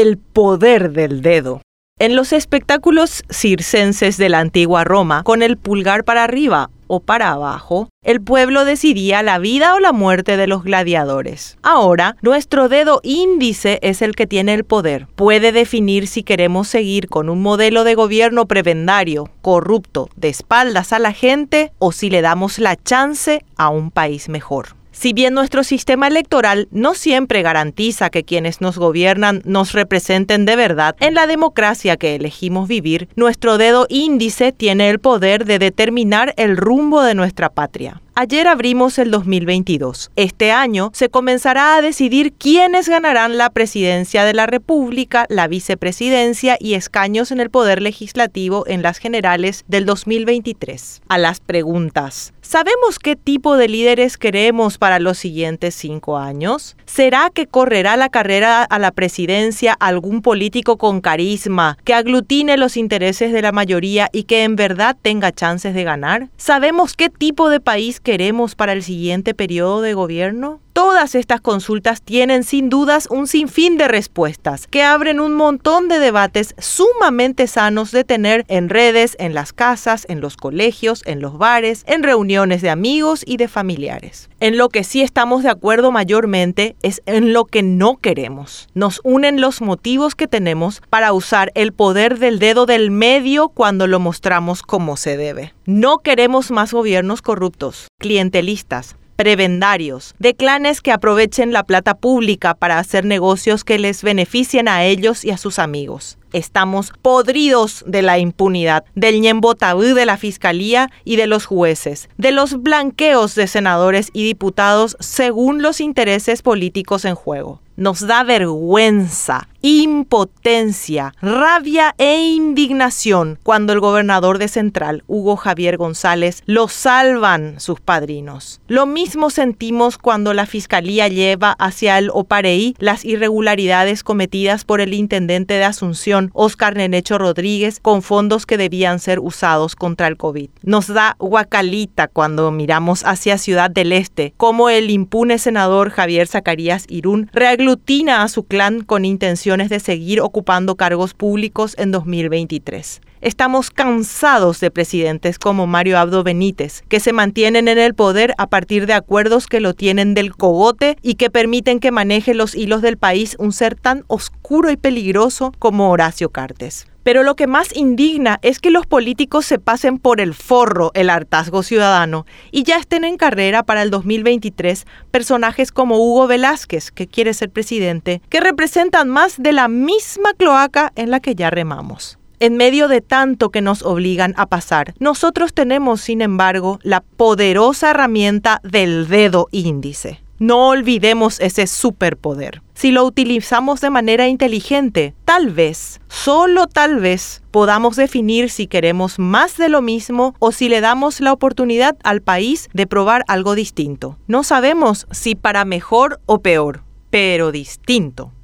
el poder del dedo. En los espectáculos circenses de la antigua Roma, con el pulgar para arriba o para abajo, el pueblo decidía la vida o la muerte de los gladiadores. Ahora, nuestro dedo índice es el que tiene el poder. Puede definir si queremos seguir con un modelo de gobierno prebendario, corrupto, de espaldas a la gente, o si le damos la chance a un país mejor. Si bien nuestro sistema electoral no siempre garantiza que quienes nos gobiernan nos representen de verdad, en la democracia que elegimos vivir, nuestro dedo índice tiene el poder de determinar el rumbo de nuestra patria. Ayer abrimos el 2022. Este año se comenzará a decidir quiénes ganarán la presidencia de la República, la vicepresidencia y escaños en el Poder Legislativo en las generales del 2023. A las preguntas, ¿sabemos qué tipo de líderes queremos para los siguientes cinco años? ¿Será que correrá la carrera a la presidencia algún político con carisma que aglutine los intereses de la mayoría y que en verdad tenga chances de ganar? ¿Sabemos qué tipo de país queremos para el siguiente periodo de gobierno? Todas estas consultas tienen sin dudas un sinfín de respuestas que abren un montón de debates sumamente sanos de tener en redes, en las casas, en los colegios, en los bares, en reuniones de amigos y de familiares. En lo que sí estamos de acuerdo mayormente es en lo que no queremos. Nos unen los motivos que tenemos para usar el poder del dedo del medio cuando lo mostramos como se debe. No queremos más gobiernos corruptos, clientelistas, prebendarios, de clanes que aprovechen la plata pública para hacer negocios que les beneficien a ellos y a sus amigos. Estamos podridos de la impunidad, del ñembotabú de la fiscalía y de los jueces, de los blanqueos de senadores y diputados según los intereses políticos en juego. Nos da vergüenza, impotencia, rabia e indignación cuando el gobernador de Central, Hugo Javier González, lo salvan sus padrinos. Lo mismo sentimos cuando la fiscalía lleva hacia el Opareí las irregularidades cometidas por el intendente de Asunción, Oscar Nenecho Rodríguez, con fondos que debían ser usados contra el COVID. Nos da guacalita cuando miramos hacia Ciudad del Este, como el impune senador Javier Zacarías Irún aglutina a su clan con intenciones de seguir ocupando cargos públicos en 2023. Estamos cansados de presidentes como Mario Abdo Benítez, que se mantienen en el poder a partir de acuerdos que lo tienen del cogote y que permiten que maneje los hilos del país un ser tan oscuro y peligroso como Horacio Cartes. Pero lo que más indigna es que los políticos se pasen por el forro el hartazgo ciudadano y ya estén en carrera para el 2023 personajes como Hugo Velázquez, que quiere ser presidente, que representan más de la misma cloaca en la que ya remamos. En medio de tanto que nos obligan a pasar, nosotros tenemos, sin embargo, la poderosa herramienta del dedo índice. No olvidemos ese superpoder. Si lo utilizamos de manera inteligente, tal vez, solo tal vez, podamos definir si queremos más de lo mismo o si le damos la oportunidad al país de probar algo distinto. No sabemos si para mejor o peor, pero distinto.